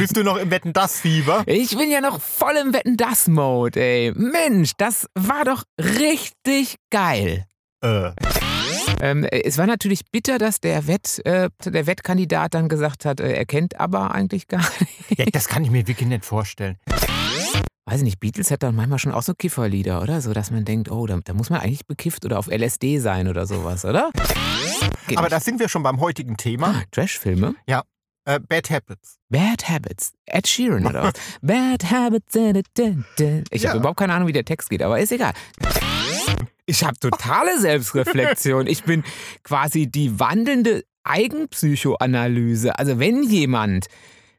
Bist du noch im Wetten das Fieber? Ich bin ja noch voll im Wetten das Mode, ey. Mensch, das war doch richtig geil. Äh. Ähm, es war natürlich bitter, dass der, Wett, äh, der Wettkandidat dann gesagt hat, äh, er kennt aber eigentlich gar nicht. Ja, das kann ich mir wirklich nicht vorstellen. Weiß ich nicht, Beatles hat dann manchmal schon auch so Kifferlieder, oder? So, dass man denkt, oh, da, da muss man eigentlich bekifft oder auf LSD sein oder sowas, oder? Geht Aber nicht. da sind wir schon beim heutigen Thema. Trashfilme? Äh, Bad Habits. Bad Habits. Ed Sheeran oder was? Bad Habits. Ich Ja. habe überhaupt keine Ahnung, wie der Text geht, aber ist egal. Ich habe totale Selbstreflexion. Ich bin quasi die wandelnde Eigenpsychoanalyse. Also wenn jemand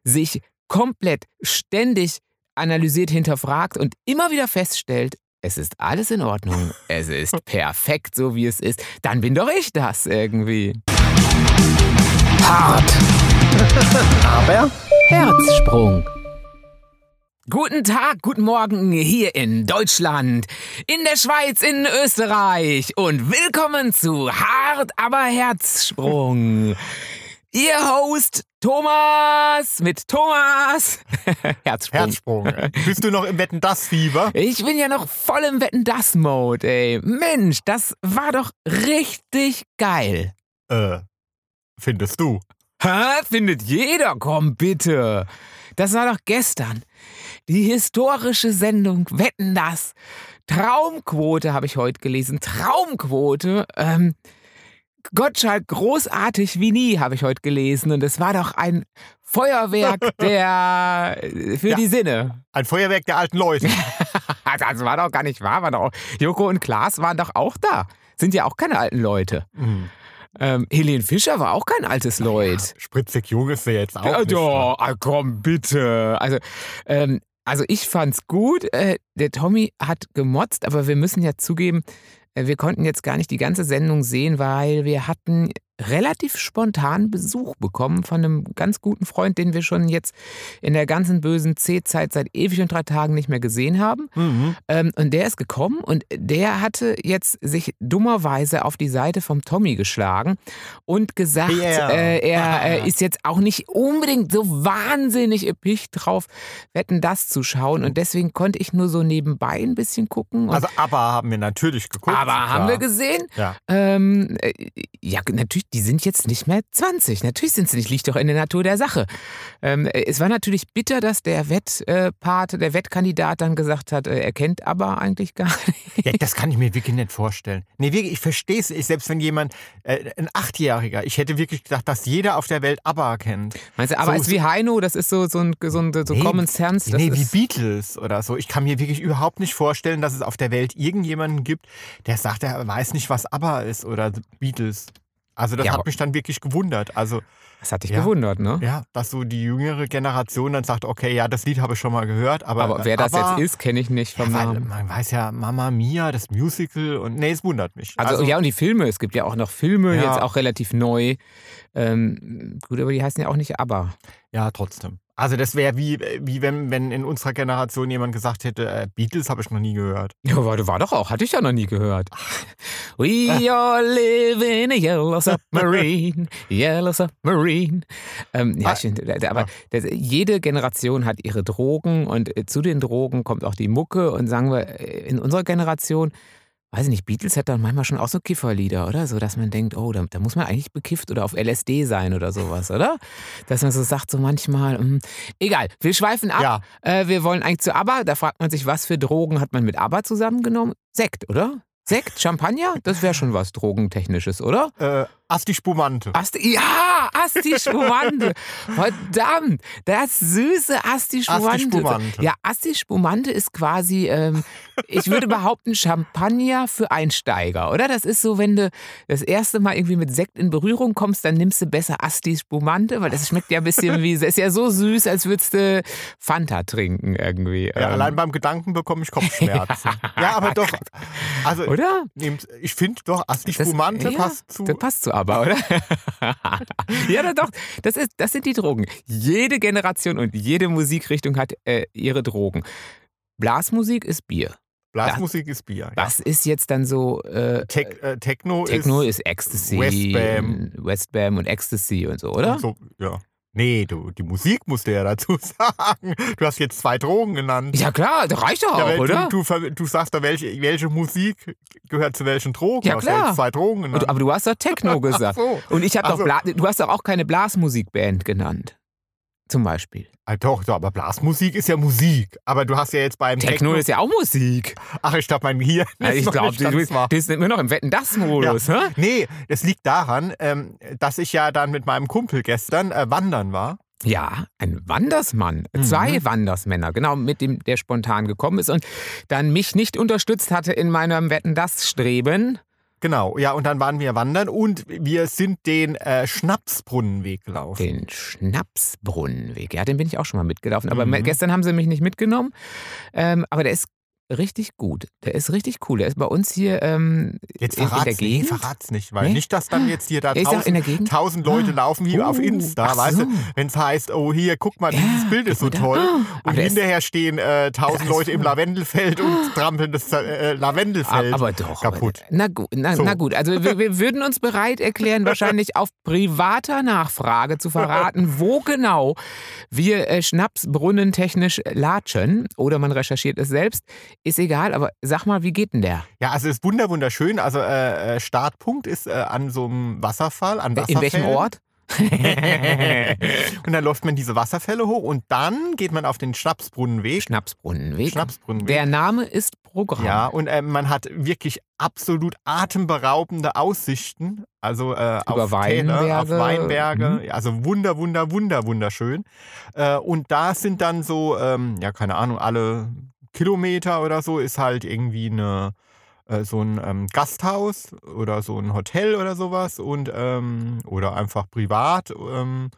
sich komplett ständig analysiert, hinterfragt und immer wieder feststellt, es ist alles in Ordnung, es ist perfekt so wie es ist, dann bin doch ich das irgendwie. Hart. Aber Herzsprung. Guten Tag, guten Morgen hier in Deutschland, in der Schweiz, in Österreich und willkommen zu Hart aber Herzsprung. Ihr Host Thomas mit Thomas. Herzsprung. Herzsprung. Bist du noch im Wetten das Fieber? Ich bin ja noch voll im Wetten das Mode, ey. Mensch, das war doch richtig geil. Äh. Findest du? Hä? Findet jeder? Komm bitte. Das war doch gestern. Die historische Sendung Wetten das. Traumquote habe ich heute gelesen. Traumquote. Ähm, Gottschalk großartig wie nie habe ich heute gelesen. Und es war doch ein Feuerwerk der für Ja. die Sinne. Ein Feuerwerk der alten Leute. Das war doch gar nicht wahr. War doch, Joko und Klaas waren doch auch da. Sind ja auch keine alten Leute. Hm. Ähm, Helene Fischer war auch kein altes Leut. Spritzig jung ist der jetzt auch Ja, nicht. ja, ah, komm, bitte. Also, ähm, also ich fand's gut. Äh, der Tommy hat gemotzt, aber wir müssen ja zugeben, äh, wir konnten jetzt gar nicht die ganze Sendung sehen, weil wir hatten relativ spontan Besuch bekommen von einem ganz guten Freund, den wir schon jetzt in der ganzen bösen C-Zeit seit ewig und drei Tagen nicht mehr gesehen haben. Mhm. Ähm, und der ist gekommen und der hatte jetzt sich dummerweise auf die Seite vom Tommy geschlagen und gesagt, Ja. äh, er äh, ist jetzt auch nicht unbedingt so wahnsinnig episch drauf, Wetten das zu schauen. Und deswegen konnte ich nur so nebenbei ein bisschen gucken. Also aber haben wir natürlich geguckt. aber haben wir gesehen? Ja. Ähm, äh, ja, natürlich, die sind jetzt nicht mehr 20. Natürlich sind sie nicht, liegt doch in der Natur der Sache. Ähm, äh, es war natürlich bitter, dass der Wettpart, der Wettkandidat dann gesagt hat, äh, er kennt aber eigentlich gar nicht. Ja, das kann ich mir wirklich nicht vorstellen. Nee, wirklich, ich verstehe es. Selbst wenn jemand, äh, ein Achtjähriger, ich hätte wirklich gedacht, dass jeder auf der Welt ABBA kennt. Meinst du, aber So- ist wie Heino, das ist so, so ein so, ein- so Nee, Common Sense. Nee, wie Beatles oder so. Ich kann mir wirklich überhaupt nicht vorstellen, dass es auf der Welt irgendjemanden gibt, der sagt, er weiß nicht, was ABBA ist oder Beatles. Also das Ja, hat aber- mich dann wirklich gewundert. Also das hat dich Ja. gewundert, ne? ja, dass so die jüngere Generation dann sagt, okay, ja, das Lied habe ich schon mal gehört, aber, Aber wer das ABBA, jetzt ist, kenne ich nicht vom ja, Namen. man weiß ja, Mama Mia, das Musical und nee, es wundert mich. Also, ja, und die Filme, es gibt ja auch noch Filme, jetzt auch relativ neu. Ähm, gut, aber die heißen ja auch nicht ABBA. Ja, trotzdem. Also das wäre wie, wie wenn, wenn in unserer Generation jemand gesagt hätte, äh, Beatles habe ich noch nie gehört. Ja, war, war doch auch, hatte ich ja noch nie gehört. We all live in a yellow submarine, yellow submarine. Ähm, ja, Ah, schön, aber das, jede Generation hat ihre Drogen und äh, zu den Drogen kommt auch die Mucke und sagen wir, äh, in unserer Generation, weiß ich nicht, Beatles hat dann manchmal schon auch so Kifferlieder, oder? So, dass man denkt, oh, da, da muss man eigentlich bekifft oder auf LSD sein oder sowas, oder? Dass man so sagt, so manchmal, hm, egal, wir schweifen ab. Ja, Äh, wir wollen eigentlich zu ABBA. Da fragt man sich, was für Drogen hat man mit ABBA zusammengenommen? Sekt, oder? Sekt, Champagner? Das wäre schon was Drogentechnisches, oder? äh, Asti Spumante. Asti, ja, Asti Spumante. Verdammt, das süße Asti Spumante. Asti Spumante. Ja, Asti Spumante ist quasi, ähm, ich würde behaupten, Champagner für Einsteiger, oder? Das ist so, wenn du das erste Mal irgendwie mit Sekt in Berührung kommst, dann nimmst du besser Asti Spumante, weil das schmeckt ja ein bisschen wie, es ist ja so süß, als würdest du Fanta trinken irgendwie. Ja, Ähm, allein beim Gedanken bekomme ich Kopfschmerzen. ja, aber doch. Also, Oder? ich finde doch, Asti Das- Spumante ja, passt zu. Das passt zu aber, oder? ja, das doch. Das, ist, das sind die Drogen. Jede Generation und jede Musikrichtung hat äh, ihre Drogen. Blasmusik ist Bier. Blasmusik ist Bier. Ja. Was ist jetzt dann so? Äh, Tech, äh, Techno, Techno ist, ist, Ecstasy, Westbam. Westbam und Ecstasy und so, oder? So, ja. Nee, du, die Musik musst du ja dazu sagen. Du hast jetzt zwei Drogen genannt. Ja klar, das reicht doch Ja, auch, weil oder? Du, du, du sagst doch, welche, welche Musik gehört zu welchen Drogen. Ja, Du hast ja klar. jetzt zwei Drogen genannt. Und, aber du hast doch Techno gesagt. so. Und ich habe Ach doch so. Bla du hast doch auch keine Blasmusikband genannt. Zum Beispiel. Ah, doch, doch, aber Blasmusik ist ja Musik. Aber du hast ja jetzt beim Techno ist ja auch Musik. Ach, ich glaube, mein Gehirn ist ich glaube, wahr. bist immer noch im Wetten-Das-Modus, hä? Nee, das liegt daran, ähm, dass ich ja dann mit meinem Kumpel gestern äh, wandern war. Ja, ein Wandersmann. Zwei Wandersmänner, genau, mit dem der spontan gekommen ist und dann mich nicht unterstützt hatte in meinem Wetten-Das-Streben. Genau, ja, und dann waren wir wandern und wir sind den äh, Schnapsbrunnenweg gelaufen. Den Schnapsbrunnenweg. Ja, den bin ich auch schon mal mitgelaufen. Aber Mhm. gestern haben sie mich nicht mitgenommen. Ähm, aber der ist richtig gut. Der ist richtig cool. Der ist bei uns hier ähm, Jetzt in, in der nicht, Gegend. verrat's nicht, weil Nee? nicht, dass dann jetzt hier da in tausend, tausend Leute Ah. laufen wie auf Oh, Insta, weißt so. du, wenn es heißt, oh hier, guck mal, dieses Ja, Bild ist so mal da. toll. Ah, Und aber hinterher stehen äh, tausend Leute im. Lavendelfeld und trampeln das äh, Lavendelfeld Aber doch. kaputt. Aber, na, gut, na, So. na gut, also wir, wir würden uns bereit erklären, wahrscheinlich auf privater Nachfrage zu verraten, wo genau wir äh, schnapsbrunnentechnisch latschen. Oder man recherchiert es selbst. Ist egal, aber sag mal, wie geht denn der? Ja, also es ist wunder wunderschön. Also äh, äh, Startpunkt ist äh, an so einem Wasserfall, an In welchem. Ort? und dann läuft man diese Wasserfälle hoch und dann geht man auf den Schnapsbrunnenweg. Schnapsbrunnenweg. Schnapsbrunnenweg. Der Name ist Programm. Ja, und äh, man hat wirklich absolut atemberaubende Aussichten. Also äh, Über auf Täler, auf Weinberge. Weinberge. Mhm. Also wunder, wunder, wunder, wunderschön. Äh, und da sind dann so, ähm, ja, keine Ahnung, alle Kilometer oder so ist halt irgendwie eine äh, so ein ähm, Gasthaus oder so ein Hotel oder sowas und ähm, oder einfach privat ähm,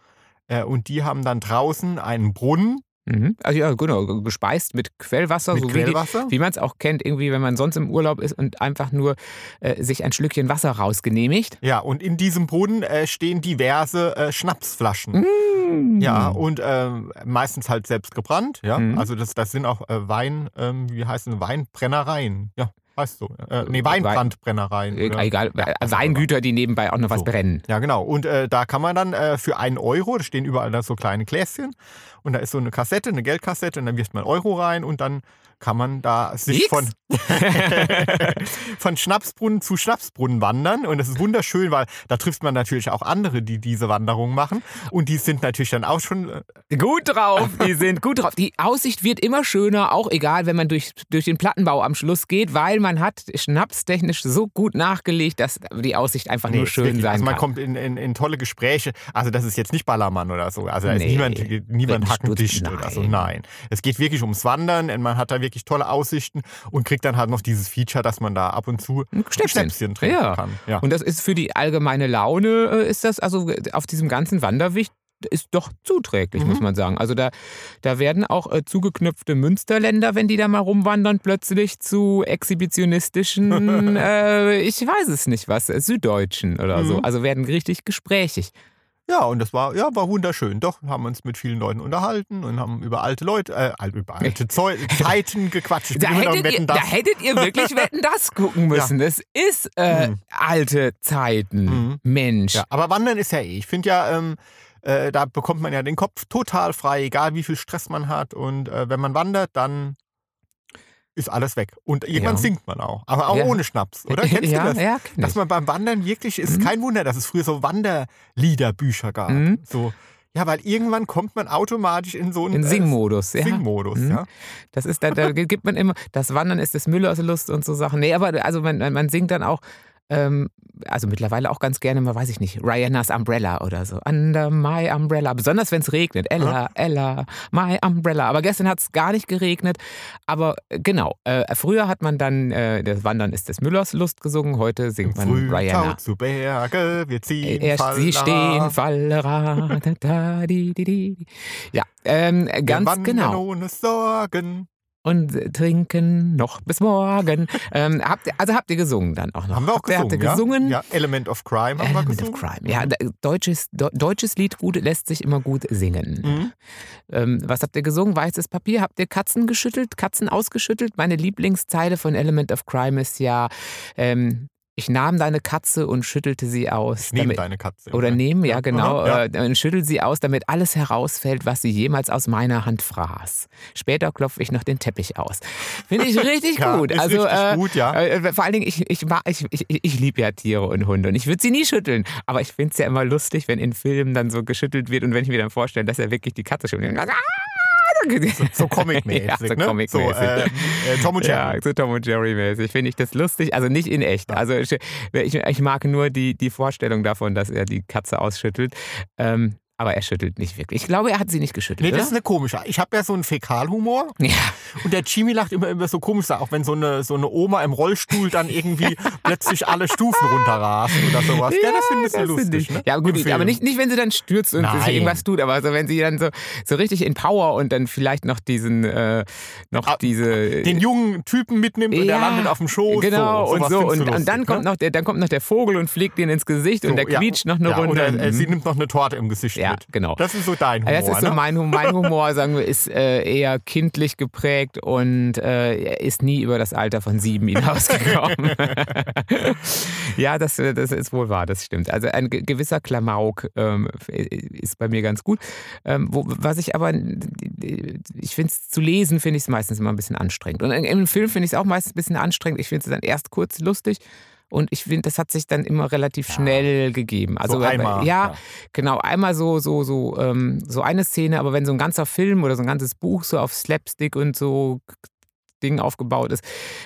äh, und die haben dann draußen einen Brunnen Mhm. Also ja, genau, gespeist mit Quellwasser, mit so wie, Quellwasser. wie man es auch kennt, irgendwie, wenn man sonst im Urlaub ist und einfach nur äh, sich ein Schlückchen Wasser rausgenehmigt. Ja, und in diesem Brunnen äh, stehen diverse äh, Schnapsflaschen. Mm. Ja, und ähm, meistens halt selbst gebrannt. Ja, Mhm. also das, das sind auch äh, Wein, ähm, wie heißen Weinbrennereien. Ja, heißt so. Äh, nee, Wein- Weinbrandbrennereien. Äh, oder- Egal, äh, also Weingüter, die nebenbei auch noch was So. brennen. Ja, genau. Und äh, da kann man dann äh, für einen Euro, da stehen überall da so kleine Gläschen und da ist so eine Kassette, eine Geldkassette und dann wirft man Euro rein und dann kann man da sich von, von Schnapsbrunnen zu Schnapsbrunnen wandern und das ist wunderschön, weil da trifft man natürlich auch andere, die diese Wanderung machen und die sind natürlich dann auch schon äh, Gut drauf, die sind gut drauf. Die Aussicht wird immer schöner, auch egal, wenn man durch, durch den Plattenbau am Schluss geht, weil man hat schnapstechnisch so gut nachgelegt, dass die Aussicht einfach Nee, nur schön wirklich, sein also man kann. kommt in, in, in tolle Gespräche. Also das ist jetzt nicht Ballermann oder so. Also da ist Nee, niemand, niemand wird hackendicht gestutzt, oder so. nein. Nein. Es geht wirklich ums Wandern und man hat da wirklich tolle Aussichten und kriegt dann halt noch dieses Feature, dass man da ab und zu Ein Schnäpschen. Schnäpschen trinken Ja. kann. Ja. Und das ist für die allgemeine Laune, äh, ist das also auf diesem ganzen Wanderweg ist doch zuträglich, Mhm. muss man sagen. Also da, da werden auch äh, zugeknüpfte Münsterländer, wenn die da mal rumwandern, plötzlich zu exhibitionistischen, äh, ich weiß es nicht was, äh, Süddeutschen oder so. Mhm. Also werden richtig gesprächig. Ja, und das war, ja, war wunderschön. Doch, haben uns mit vielen Leuten unterhalten und haben über alte Leute, äh, über alte Zeu Zeiten gequatscht. Da hättet, ihr, da hättet ihr wirklich Wetten, das gucken müssen. Es ist äh, Mhm. alte Zeiten. Mhm. Mensch. Ja, aber Wandern ist ja eh. Ich finde ja, ähm, äh, da bekommt man ja den Kopf total frei, egal wie viel Stress man hat. Und äh, wenn man wandert, dann ist alles weg. Und irgendwann Ja. singt man auch. Aber auch Ja. ohne Schnaps, oder? Kennst ja, du das? ja, kenn Dass man beim Wandern wirklich, ist Mhm. kein Wunder, dass es früher so Wanderliederbücher gab. Mhm. So, ja, weil irgendwann kommt man automatisch in so einen In äh, Singmodus, ja. Singmodus, Mhm. ja. Das ist, da, da gibt man immer, das Wandern ist des Müllers Lust und so Sachen. Nee, aber also man, man singt dann auch, ähm, also mittlerweile auch ganz gerne mal, weiß ich nicht, Rihanna's Umbrella oder so. Under my Umbrella. Besonders wenn es regnet. Ella, Ella, my Umbrella. Aber gestern hat es gar nicht geregnet. Aber äh, genau, äh, früher hat man dann, äh, das Wandern ist des Müllers Lust gesungen, heute singt man Früh Rihanna. zu Berge, wir ziehen Erst sie Fallera. stehen, Fallera, da, da, di, di, di. Ja, ähm, ganz genau. ohne Sorgen. Und trinken noch bis morgen. ähm, habt also habt ihr gesungen dann auch noch? Haben wir auch habt gesungen, habt ihr ja? gesungen? Ja, Element of Crime haben Element wir of gesungen. Crime. Ja, deutsches, deu- deutsches Lied gut, lässt sich immer gut singen. Mhm. Ähm, was habt ihr gesungen? Weißes Papier? Habt ihr Katzen geschüttelt? Katzen ausgeschüttelt? Meine Lieblingszeile von Element of Crime ist ja, ähm, Ich nahm deine Katze und schüttelte sie aus. Ich nehme deine Katze. Oder nehmen, ja, genau. Ja. Äh, und schüttel sie aus, damit alles herausfällt, was sie jemals aus meiner Hand fraß. Später klopfe ich noch den Teppich aus. Finde ich richtig Ja, gut. ist also, richtig äh, gut, ja. äh, vor allen Dingen, ich, ich, ich, ich, ich liebe ja Tiere und Hunde und ich würde sie nie schütteln. Aber ich finde es ja immer lustig, wenn in Filmen dann so geschüttelt wird und wenn ich mir dann vorstelle, dass er wirklich die Katze schüttelt. Ah! So comic-mäßig. Ja, so ne? comic-mäßig. So, äh, äh, Tom und Jerry. Ja, so Tom und Jerry mäßig. Finde ich das lustig, also nicht in echt. Also ich, ich, ich mag nur die, die Vorstellung davon, dass er die Katze ausschüttelt. Ähm, aber er schüttelt nicht wirklich. Ich glaube, er hat sie nicht geschüttelt. Nee, das oder? ist eine komische. Ich habe ja so einen Fäkalhumor ja. und der Jimmy lacht immer über so komisch, auch wenn so eine, so eine Oma im Rollstuhl dann irgendwie plötzlich alle Stufen runterrast oder sowas. Ja, das findest du das lustig. ich. Ne? Ja, gut, ich, aber nicht, nicht, wenn sie dann stürzt und sich irgendwas tut, aber so, wenn sie dann so, so richtig in Power und dann vielleicht noch diesen, äh, noch Ah, diese. den jungen Typen mitnimmt und der landet auf dem Schoß. Genau, so, und so. Und, du und dann, lustig, kommt ne? noch der, dann kommt noch der Vogel und fliegt ihn ins Gesicht und So, der ja. quietscht noch eine ja, Runde. Oder äh, Mhm. sie nimmt noch eine Torte im Gesicht Ja, genau. Das ist so dein Humor. Ja, Das ist so ne? mein, mein Humor, sagen wir, ist äh, eher kindlich geprägt und äh, ist nie über das Alter von sieben hinausgekommen. ja, das, äh, das ist wohl wahr, das stimmt. Also ein ge- gewisser Klamauk ähm, ist bei mir ganz gut. Ähm, wo, was ich aber, ich finde es zu lesen, finde ich es meistens immer ein bisschen anstrengend. Und im Film finde ich es auch meistens ein bisschen anstrengend. Ich finde es dann erst kurz lustig. Und ich finde, das hat sich dann immer relativ schnell gegeben. Also So einmal, ja, ja. Genau, einmal so, so, so, ähm, so eine Szene, aber wenn so ein ganzer Film oder so ein ganzes Buch so auf Slapstick und so Ding aufgebaut ist,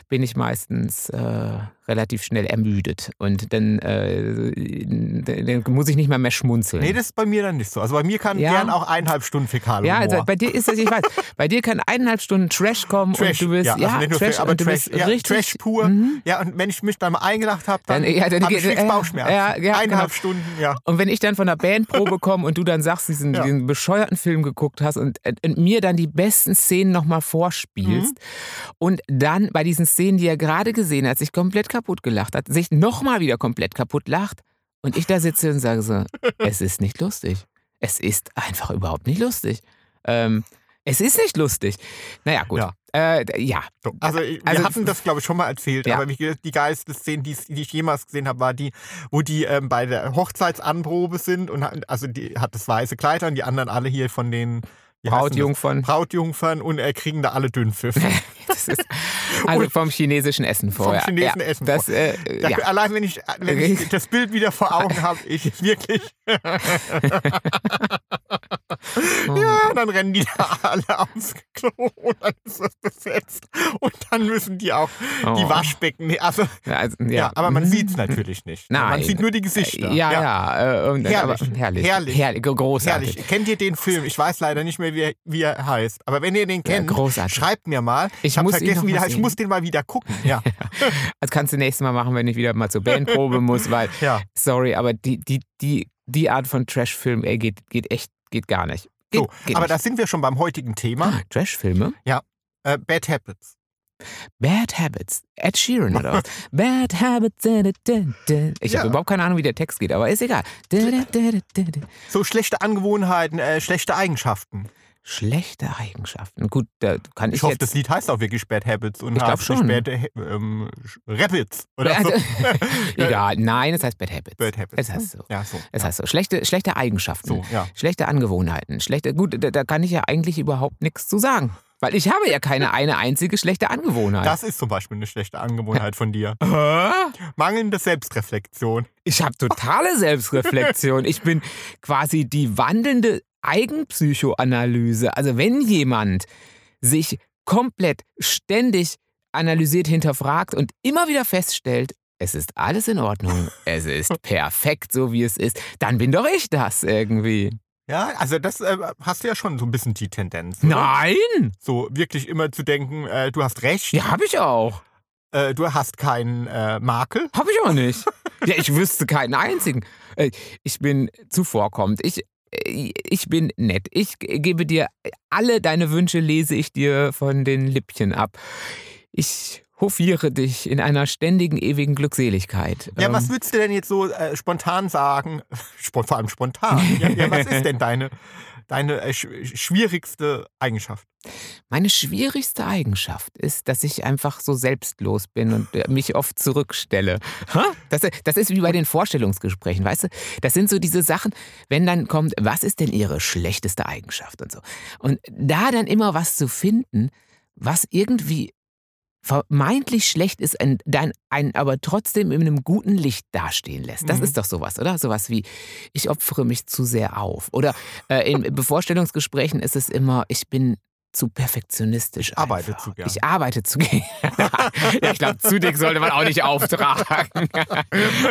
bin ich meistens äh, relativ schnell ermüdet. Und dann, äh, dann muss ich nicht mal mehr schmunzeln. Nee, das ist bei mir dann nicht so. Also bei mir kann Ja. gern auch eineinhalb Stunden Fäkalhumor. ja, also bei dir ist das, ich weiß, bei dir kann eineinhalb Stunden Trash kommen Trash, und du bist, ja, ja, also nicht nur Trash, aber Trash, ja, richtig, Trash pur. Mhm. Ja, und wenn ich mich dann mal eingelacht habe, dann, Dann- ja, dann habe ich ja, Bauchschmerzen. ja, ja, Eineinhalb genau. Stunden, ja. Und wenn ich dann von der Bandprobe komme und du dann sagst, diesen, Ja. diesen bescheuerten Film geguckt hast und, und mir dann die besten Szenen nochmal vorspielst Mhm. und dann bei diesen Szenen, die er gerade gesehen hat, sich komplett kaputt gelacht hat, sich nochmal wieder komplett kaputt lacht und ich da sitze und sage so, es ist nicht lustig. Es ist einfach überhaupt nicht lustig. Ähm, es ist nicht lustig. Naja, gut. Ja. Äh, ja. So, also, wir Also- hatten das, glaube ich, schon mal erzählt, Ja. aber die geilste Szene, die, die ich jemals gesehen habe, war die, wo die ähm, bei der Hochzeitsanprobe sind und also die hat das weiße Kleid an, die anderen alle hier von den Brautjungfern. Brautjungfern und äh, kriegen da alle Dünnpfiff. Das ist, also vom chinesischen Essen vorher. chinesischen ja, Essen Das, vorher. äh, ja. Allein wenn ich, wenn ich das Bild wieder vor Augen habe, ich wirklich. ja, dann rennen die da alle aufs Klo und dann ist das besetzt. Und dann müssen die auch die Oh. Waschbecken. nee, Also, Ja, also, ja. ja. aber man sieht es natürlich nicht. Nein. Man sieht nur die Gesichter. Ja, ja. äh, und, Herrlich. Aber, herrlich. Herrlich. Herrlich. Großartig. Herrlich. Kennt ihr den Film? Ich weiß leider nicht mehr, wie er, wie er heißt. Aber wenn ihr den kennt, großartig. schreibt mir mal. Ich habe muss ihn noch vergessen, wie der heißt. Ich muss den mal wieder gucken. Ja. Das kannst du nächstes Mal machen, wenn ich wieder mal zur Bandprobe muss, weil, ja. sorry, aber die, die, die, die Art von Trashfilm, ey, geht, geht echt, geht gar nicht. Geht, So, geht aber nicht. da sind wir schon beim heutigen Thema. Ah, Trashfilme? Äh, Bad Habits. Bad Habits. Ed Sheeran oder was? Bad Habits. Ich Ja. habe überhaupt keine Ahnung, wie der Text geht, aber ist egal. So schlechte Angewohnheiten, äh, schlechte Eigenschaften. Schlechte Eigenschaften. Gut, da kann ich, Ich hoffe, jetzt. das Lied heißt auch wirklich Bad Habits und Ich glaub heißt schon. Bad äh, ähm, Rabbits oder so. Egal, nein, es heißt Bad Habits. Bad Habits. Es heißt so. Ja, so. Es ja. heißt so. Schlechte, schlechte Eigenschaften. So, ja. Schlechte Angewohnheiten. Schlechte, gut, da, da kann ich ja eigentlich überhaupt nichts zu sagen. Weil ich habe ja keine eine einzige schlechte Angewohnheit. Das ist zum Beispiel eine schlechte Angewohnheit von dir. Mangelnde Selbstreflexion. Ich habe totale Selbstreflexion. Ich bin quasi die wandelnde Eigenpsychoanalyse. Also wenn jemand sich komplett ständig analysiert, hinterfragt und immer wieder feststellt, es ist alles in Ordnung, es ist perfekt so wie es ist, dann bin doch ich das irgendwie. Ja, also das äh, hast du ja schon so ein bisschen die Tendenz. Oder? Nein! So wirklich immer zu denken, äh, du hast recht, Ja, habe ich auch. äh, du hast keinen äh, Makel. Habe ich auch nicht. Ja, ich wüsste keinen einzigen. Äh, Ich bin zuvorkommend. Ich, ich bin nett. Ich gebe dir alle deine Wünsche, lese ich dir von den Lippchen ab. Ich hofiere dich in einer ständigen, ewigen Glückseligkeit. Ja, Ähm, was würdest du denn jetzt so äh, spontan sagen? Vor allem spontan. Ja, ja, was ist denn deine, deine äh, sch schwierigste Eigenschaft? Meine schwierigste Eigenschaft ist, dass ich einfach so selbstlos bin und äh, mich oft zurückstelle. Das, das ist wie bei den Vorstellungsgesprächen, weißt du? Das sind so diese Sachen, wenn dann kommt, was ist denn Ihre schlechteste Eigenschaft und so. Und da dann immer was zu finden, was irgendwie vermeintlich schlecht ist, ein, dann einen aber trotzdem in einem guten Licht dastehen lässt. Das Mhm. ist doch sowas, oder? Sowas wie, ich opfere mich zu sehr auf. Oder äh, in Bevorstellungsgesprächen ist es immer, ich bin zu perfektionistisch. Ich arbeite zu gern. Ich arbeite zu gern. ja, ich glaube, zu dick sollte man auch nicht auftragen.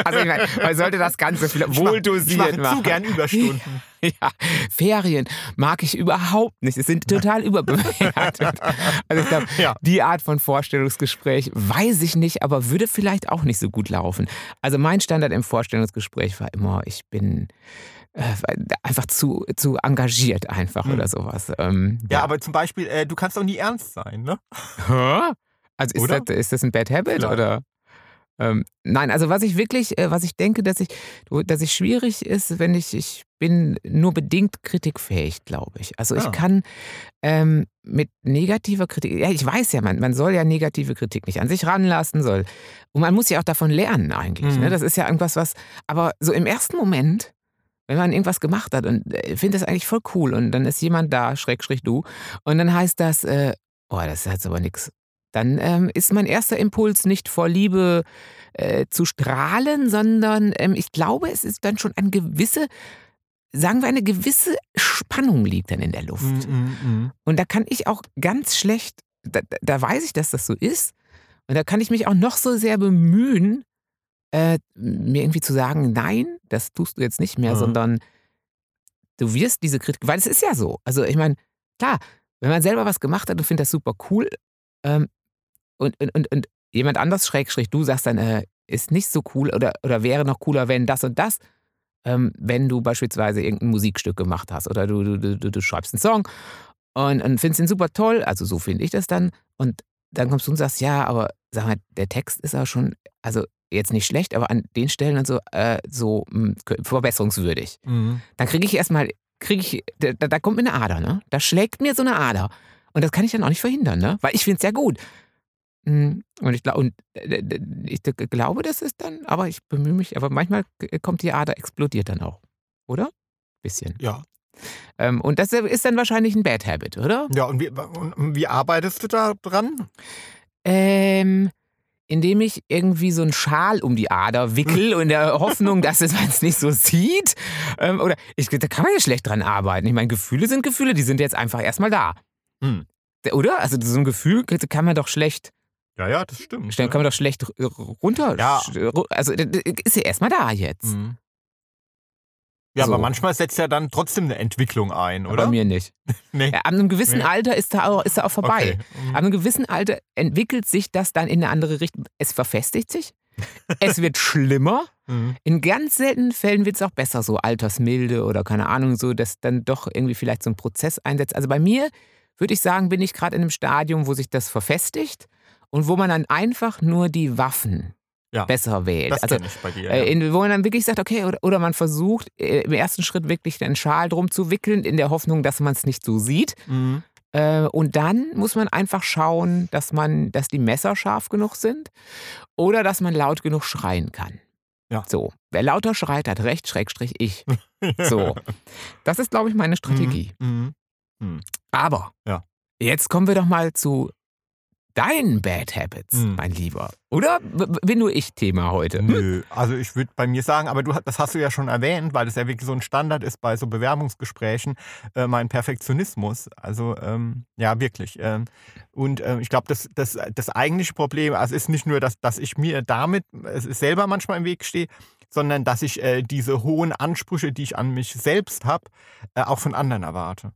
also ich meine, man sollte das Ganze Ich wohl Ich dosiert mache machen. zu gern Überstunden. Ja, Ferien mag ich überhaupt nicht. Es sind total überbewertet. Also ich glaube, Ja. die Art von Vorstellungsgespräch weiß ich nicht, aber würde vielleicht auch nicht so gut laufen. Also mein Standard im Vorstellungsgespräch war immer, ich bin einfach zu, zu engagiert einfach Hm. oder sowas. Ähm, Ja, aber zum Beispiel, äh, du kannst doch nie ernst sein, ne? Hä? Also ist Oder? das, ist das ein Bad Habit Vielleicht. oder? Ähm, nein, also was ich wirklich, äh, was ich denke, dass ich, dass ich schwierig ist, wenn ich, ich bin nur bedingt kritikfähig, glaube ich. Also ich Ah. kann ähm, mit negativer Kritik, ja, ich weiß ja, man, man soll ja negative Kritik nicht an sich ranlassen soll. Und man muss ja auch davon lernen eigentlich. Mhm. Ne? Das ist ja irgendwas, was, aber so im ersten Moment, wenn man irgendwas gemacht hat und äh, finde das eigentlich voll cool und dann ist jemand da, schräg, schräg du, und dann heißt das, äh, oh, das ist jetzt aber nix. Dann ähm, ist mein erster Impuls nicht vor Liebe äh, zu strahlen, sondern ähm, ich glaube, es ist dann schon eine gewisse, sagen wir, eine gewisse Spannung liegt dann in der Luft. Mm, mm, mm. Und da kann ich auch ganz schlecht, da- da weiß ich, dass das so ist. Und da kann ich mich auch noch so sehr bemühen, äh, mir irgendwie zu sagen, nein, das tust du jetzt nicht mehr, Mhm. sondern du wirst diese Kritik, weil es ist ja so. Also ich meine, klar, wenn man selber was gemacht hat und findet das super cool ähm, und, und, und, und jemand anders, schräg, schräg, du sagst dann, äh, ist nicht so cool oder, oder wäre noch cooler, wenn das und das, ähm, wenn du beispielsweise irgendein Musikstück gemacht hast oder du, du, du, du, schreibst einen Song und, und findest ihn super toll, also so finde ich das dann. Und dann kommst du und sagst, ja, aber sag mal, der Text ist auch schon, also jetzt nicht schlecht, aber an den Stellen und so, äh, so mh, verbesserungswürdig. Mhm. Dann kriege ich erstmal, kriege ich, da, da kommt mir eine Ader, ne? Da schlägt mir so eine Ader. Und das kann ich dann auch nicht verhindern, ne? Weil ich finde es ja gut. Mm, Und ich, glaub- und, äh, äh, ich glaube, das ist dann, aber ich bemühe mich, aber manchmal k- kommt die Ader, explodiert dann auch. Oder? Bisschen. Ja. Ähm, und das ist dann wahrscheinlich ein Bad Habit, oder? Ja, und wie, und wie arbeitest du da dran? Ähm, indem ich irgendwie so einen Schal um die Ader wickel und in der Hoffnung, dass es man es nicht so sieht. Ähm, oder ich, da kann man ja schlecht dran arbeiten. Ich meine, Gefühle sind Gefühle, die sind jetzt einfach erstmal da. Hm. Oder? Also so ein Gefühl kann man doch schlecht, Ja, ja, das stimmt. kann man doch schlecht runter. Ja. Also ist ja erstmal da jetzt. Mhm. Ja, So. aber manchmal setzt ja dann trotzdem eine Entwicklung ein, oder? Bei mir nicht. Nee. Ja, an einem gewissen Nee. Alter ist da auch, ist da auch vorbei. Okay. Mhm. Ab einem gewissen Alter entwickelt sich das dann in eine andere Richtung. Es verfestigt sich. es wird schlimmer. Mhm. In ganz seltenen Fällen wird es auch besser, so Altersmilde oder keine Ahnung, so, dass dann doch irgendwie vielleicht so ein Prozess einsetzt. Also bei mir würde ich sagen, bin ich gerade in einem Stadium, wo sich das verfestigt und wo man dann einfach nur die Waffen Ja. besser wählt. Das also ich bei dir. äh, ja. in, wo man dann wirklich sagt, okay, oder, oder man versucht äh, im ersten Schritt wirklich den Schal drum zu wickeln, in der Hoffnung, dass man es nicht so sieht. Mhm. Äh, und dann muss man einfach schauen, dass man, dass die Messer scharf genug sind oder dass man laut genug schreien kann. Ja. So, wer lauter schreit, hat recht, Schrägstrich ich. So, das ist, glaube ich, meine Strategie. Mhm. Aber Ja. jetzt kommen wir doch mal zu deinen Bad Habits, Mhm. mein Lieber. Oder bin nur ich Thema heute? Nö, also ich würde bei mir sagen, aber du, hast- das hast du ja schon erwähnt, weil das ja wirklich so ein Standard ist bei so Bewerbungsgesprächen, äh, mein Perfektionismus. Also ähm, ja, wirklich. Ähm, und ähm, ich glaube, das, das, das eigentliche Problem, also ist nicht nur, dass, dass ich mir damit äh, selber manchmal im Weg stehe, sondern dass ich äh, diese hohen Ansprüche, die ich an mich selbst habe, äh, auch von anderen erwarte.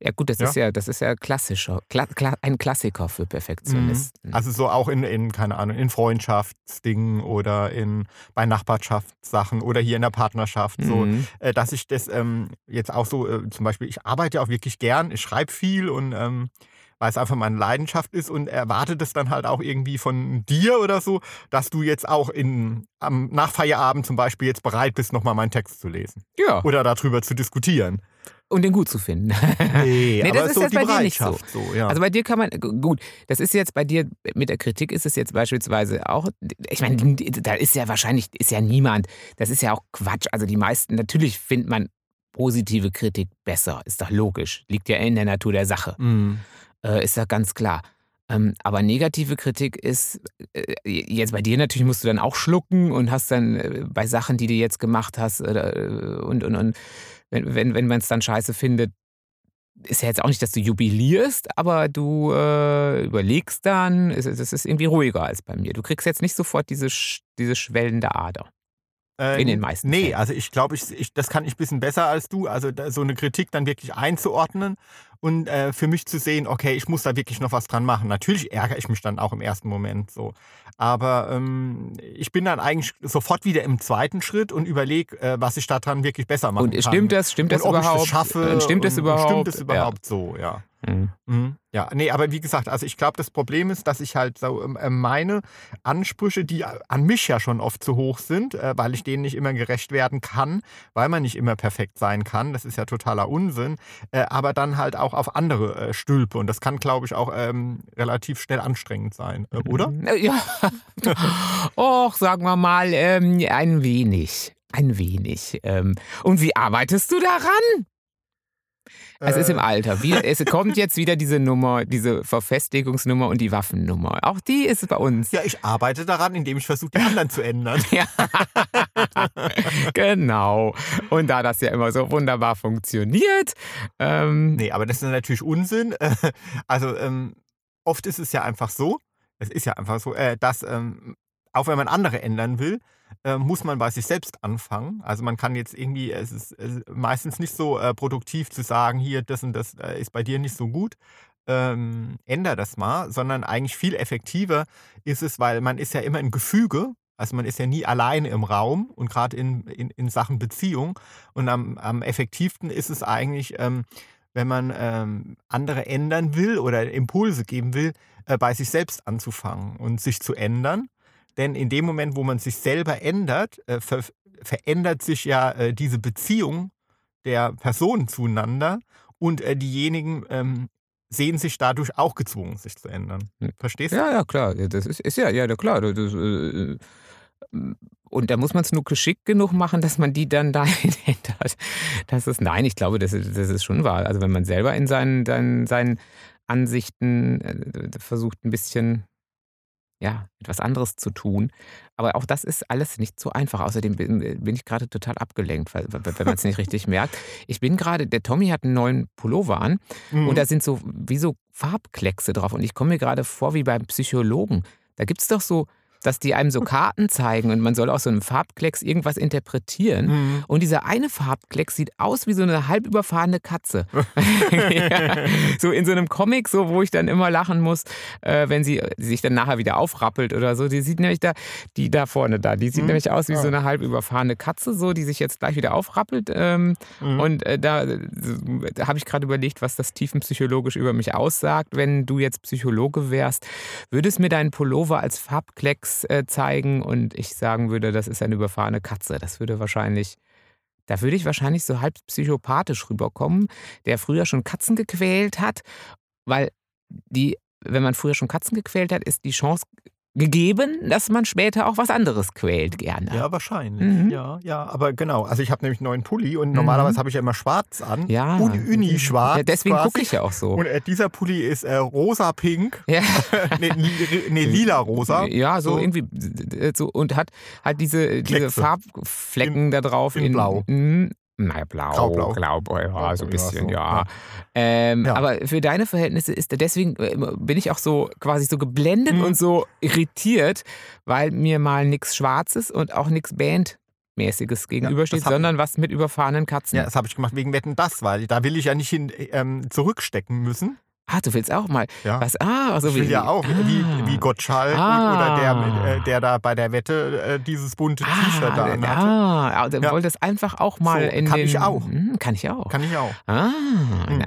Ja gut, das Ja. ist ja, das ist ja klassischer, Kla Kla ein Klassiker für Perfektionisten. Also so auch in, in, keine Ahnung, in Freundschaftsdingen oder in bei Nachbarschaftssachen oder hier in der Partnerschaft. So, Mhm. äh, dass ich das ähm, jetzt auch so, äh, zum Beispiel, ich arbeite ja auch wirklich gern, ich schreibe viel und ähm, weil es einfach meine Leidenschaft ist und erwarte das dann halt auch irgendwie von dir oder so, dass du jetzt auch in, am, nach Feierabend zum Beispiel jetzt bereit bist, nochmal meinen Text zu lesen Ja, oder darüber zu diskutieren. Und den gut zu finden. Nee, Nee, aber das ist so jetzt die bei dir nicht Bereitschaft. So. ja. Also bei dir kann man, gut, das ist jetzt bei dir, mit der Kritik ist es jetzt beispielsweise auch, ich meine, da ist ja wahrscheinlich, ist ja niemand, das ist ja auch Quatsch. Also die meisten, natürlich findet man positive Kritik besser, ist doch logisch, liegt ja in der Natur der Sache, Mhm. äh, ist ja ganz klar. Ähm, aber negative Kritik ist, äh, jetzt bei dir natürlich musst du dann auch schlucken und hast dann äh, bei Sachen, die du jetzt gemacht hast, äh, und, und, und wenn, wenn, wenn man es dann scheiße findet, ist ja jetzt auch nicht, dass du jubilierst, aber du äh, überlegst dann, es, es ist irgendwie ruhiger als bei mir. Du kriegst jetzt nicht sofort diese, diese schwellende Ader. Äh, In den meisten Nee, Fällen. also ich glaube, ich, ich, das kann ich ein bisschen besser als du. Also da, so eine Kritik dann wirklich einzuordnen und äh, für mich zu sehen, okay, ich muss da wirklich noch was dran machen. Natürlich ärgere ich mich dann auch im ersten Moment so. Aber ähm, ich bin dann eigentlich sofort wieder im zweiten Schritt und überlege, äh, was ich daran wirklich besser machen Und kann. stimmt das, stimmt das und überhaupt? das schaffe. Und stimmt das und, überhaupt? Und stimmt das überhaupt so, ja. Ja. Mhm. Mhm. Ja, nee, aber wie gesagt, also ich glaube, das Problem ist, dass ich halt so ähm, äh, meine Ansprüche, die an mich ja schon oft zu hoch sind, äh, weil ich denen nicht immer gerecht werden kann, weil man nicht immer perfekt sein kann, das ist ja totaler Unsinn, äh, aber dann halt auch auf andere äh, stülpe und das kann, glaube ich, auch ähm, relativ schnell anstrengend sein, äh, oder? Äh, Ja. Och, sagen wir mal, ähm, ein wenig. Ein wenig. Ähm, und wie arbeitest du daran? Es ist im Äh, Alter. Wie, es kommt jetzt wieder diese Nummer, diese Verfestigungsnummer und die Waffennummer. Auch die ist bei uns. ja, ich arbeite daran, indem ich versuche, die anderen zu ändern. Ja. genau. Und da das ja immer so wunderbar funktioniert, ähm, Nee, aber das ist natürlich Unsinn. Also ähm, oft ist es ja einfach so, es ist ja einfach so, äh, dass ähm, auch wenn man andere ändern will, äh, muss man bei sich selbst anfangen. Also man kann jetzt irgendwie, es ist, es ist meistens nicht so äh, produktiv zu sagen, hier, das und das äh, ist bei dir nicht so gut. Ähm, änder das mal, sondern eigentlich viel effektiver ist es, weil man ist ja immer ein Gefüge, also man ist ja nie alleine im Raum und gerade in, in, in Sachen Beziehung. Und am, am effektivsten ist es eigentlich, ähm, wenn man ähm, andere ändern will oder Impulse geben will, äh, bei sich selbst anzufangen und sich zu ändern. Denn in dem Moment, wo man sich selber ändert, äh, ver verändert sich ja äh, diese Beziehung der Personen zueinander und äh, diejenigen ähm, sehen sich dadurch auch gezwungen, sich zu ändern. Hm. Verstehst du? Ja, ja, klar. Das ist, ist ja, ja, klar. Das, das, äh, und da muss man es nur geschickt genug machen, dass man die dann dahin ändert. Das ist, nein, ich glaube, das ist, das ist schon wahr. Also wenn man selber in seinen, seinen, seinen Ansichten äh, versucht, ein bisschen ja, etwas anderes zu tun. Aber auch das ist alles nicht so einfach. Außerdem bin, bin ich gerade total abgelenkt, weil, wenn man es nicht richtig merkt. Ich bin gerade, der Tommy hat einen neuen Pullover an Mhm. und da sind so wie so Farbkleckse drauf. Und ich komme mir gerade vor wie beim Psychologen. Da gibt es doch so, dass die einem so Karten zeigen und man soll aus so einem Farbklecks irgendwas interpretieren. Mhm. Und dieser eine Farbklecks sieht aus wie so eine halb überfahrene Katze. ja, so in so einem Comic, so wo ich dann immer lachen muss, äh, wenn sie sich dann nachher wieder aufrappelt oder so. Die sieht nämlich da, die da vorne da, die sieht Mhm. nämlich aus wie Ah. so eine halb überfahrene Katze, so die sich jetzt gleich wieder aufrappelt. Ähm, Mhm. und äh, da, da habe ich gerade überlegt, was das tiefenpsychologisch über mich aussagt. Wenn du jetzt Psychologe wärst, würdest mir deinen Pullover als Farbklecks äh, zeigen und ich sagen würde, das ist eine überfahrene Katze. Das würde wahrscheinlich, da würde ich wahrscheinlich so halb psychopathisch rüberkommen, der früher schon Katzen gequält hat, weil die, wenn man früher schon Katzen gequält hat, ist die Chance gegeben, dass man später auch was anderes quält gerne. Ja, wahrscheinlich. Mhm. Ja, ja, aber genau. Also ich habe nämlich einen neuen Pulli und normalerweise habe ich ja immer schwarz an. Ja. Uni, Uni schwarz. Ja, deswegen gucke ich ja auch so. Und äh, dieser Pulli ist äh, rosa-pink. Ja. nee, nee, lila-rosa. Ja, so, So. irgendwie äh, so und hat hat diese, diese. Farbflecken da drauf in Blau. Mm, naja, blau, Graublau. Grau, ja, so ein Ja, bisschen, so, ja. ja. Ähm, Ja. Aber für deine Verhältnisse ist deswegen äh, bin ich auch so quasi so geblendet Mhm. und so irritiert, weil mir mal nichts Schwarzes und auch nichts Bandmäßiges gegenübersteht, das hab- sondern was mit überfahrenen Katzen. Ja, das habe ich gemacht wegen Wetten das, weil da will ich ja nicht hin, ähm, zurückstecken müssen. Ah, du willst auch mal Ja. was? Ah, also ich will wie, ja auch, ah. wie, wie Gottschalk Ah. oder der, mit, äh, der da bei der Wette äh, dieses bunte T-Shirt da Ah, anhatte. ah, also Ja. wolltest einfach auch mal So, in kann den... ich auch. Hm, kann ich auch. Kann ich auch. Ah, Hm. na,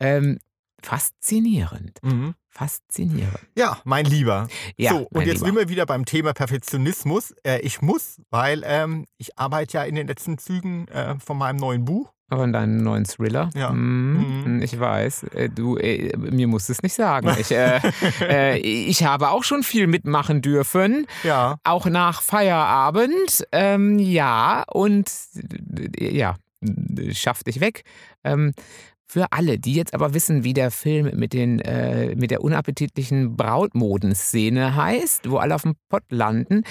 ähm, faszinierend. Mhm. Faszinierend. Ja, mein Lieber. Ja, so, und jetzt Lieber. sind wir wieder beim Thema Perfektionismus. Äh, ich muss, weil ähm, ich arbeite ja in den letzten Zügen äh, von meinem neuen Buch Von deinem neuen Thriller? Ja. Mhm, Mhm. Ich weiß. Äh, Du, äh, mir musst es nicht sagen. Ich, äh, äh, ich habe auch schon viel mitmachen dürfen. Ja. Auch nach Feierabend. Ähm, ja, und äh, ja, schaff dich weg. Ähm, für alle, die jetzt aber wissen, wie der Film mit, den, äh, mit der unappetitlichen Brautmodenszene heißt, wo alle auf dem Pott landen,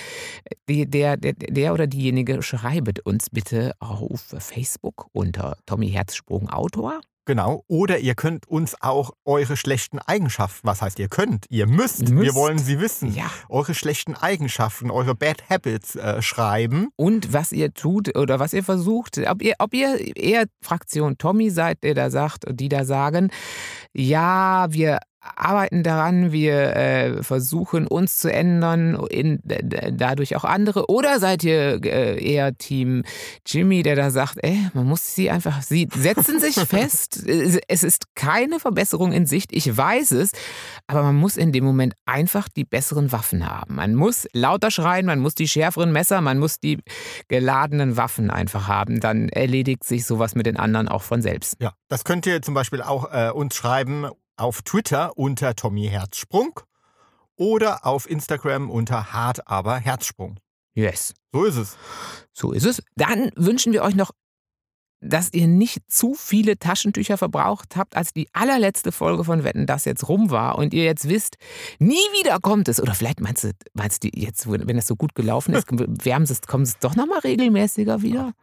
die, der, der, der oder diejenige schreibet uns bitte auf Facebook unter Tommy Herzsprung Autor. Genau. Oder ihr könnt uns auch eure schlechten Eigenschaften, was heißt ihr könnt, ihr müsst, wir Müsst. wollen sie wissen, Ja. eure schlechten Eigenschaften, eure Bad Habits äh, schreiben. Und was ihr tut oder was ihr versucht, ob ihr, ob ihr eher Fraktion Tommy seid, der da sagt, die da sagen, ja, wir arbeiten daran, wir äh, versuchen uns zu ändern, in, dadurch auch andere. Oder seid ihr äh, eher Team Jimmy, der da sagt, ey, man muss sie einfach, sie setzen sich fest, es es ist keine Verbesserung in Sicht, ich weiß es, aber man muss in dem Moment einfach die besseren Waffen haben. Man muss lauter schreien, man muss die schärferen Messer, man muss die geladenen Waffen einfach haben. Dann erledigt sich sowas mit den anderen auch von selbst. Ja. Das könnt ihr zum Beispiel auch äh, uns schreiben auf Twitter unter Tommy Herzsprung oder auf Instagram unter Hart aber Herzsprung. Yes. So ist es. So ist es. Dann wünschen wir euch noch, dass ihr nicht zu viele Taschentücher verbraucht habt, als die allerletzte Folge von Wetten, das jetzt rum war und ihr jetzt wisst, nie wieder kommt es. Oder vielleicht meinst du, meinst du jetzt, wenn das so gut gelaufen ist, wärmen es, kommt es doch nochmal regelmäßiger wieder?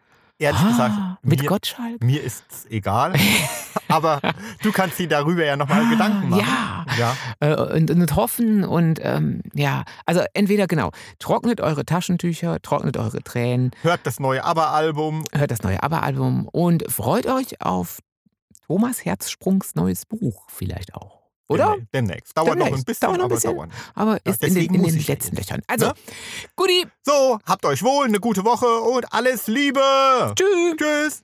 Ehrlich Ah, gesagt, mit mir, Gottschalk? mir ist es egal. aber du kannst dir darüber ja nochmal Gedanken machen. Ah, Ja. Ja. Äh, und, und hoffen und ähm, ja, also entweder genau, trocknet eure Taschentücher, trocknet eure Tränen, Hört das neue Aber-Album. hört das neue ABBA-Album und freut euch auf Thomas Herzsprungs neues Buch vielleicht auch. Oder? Demnächst. Demnächst. Dauert noch ein Demnächst. bisschen, Dauert noch ein aber bisschen. dauert. Aber Ja, ist in den, in den letzten. Löchern. Also, Ne? Guti, So, habt euch wohl, eine gute Woche und alles Liebe. tschüss. Tschüss.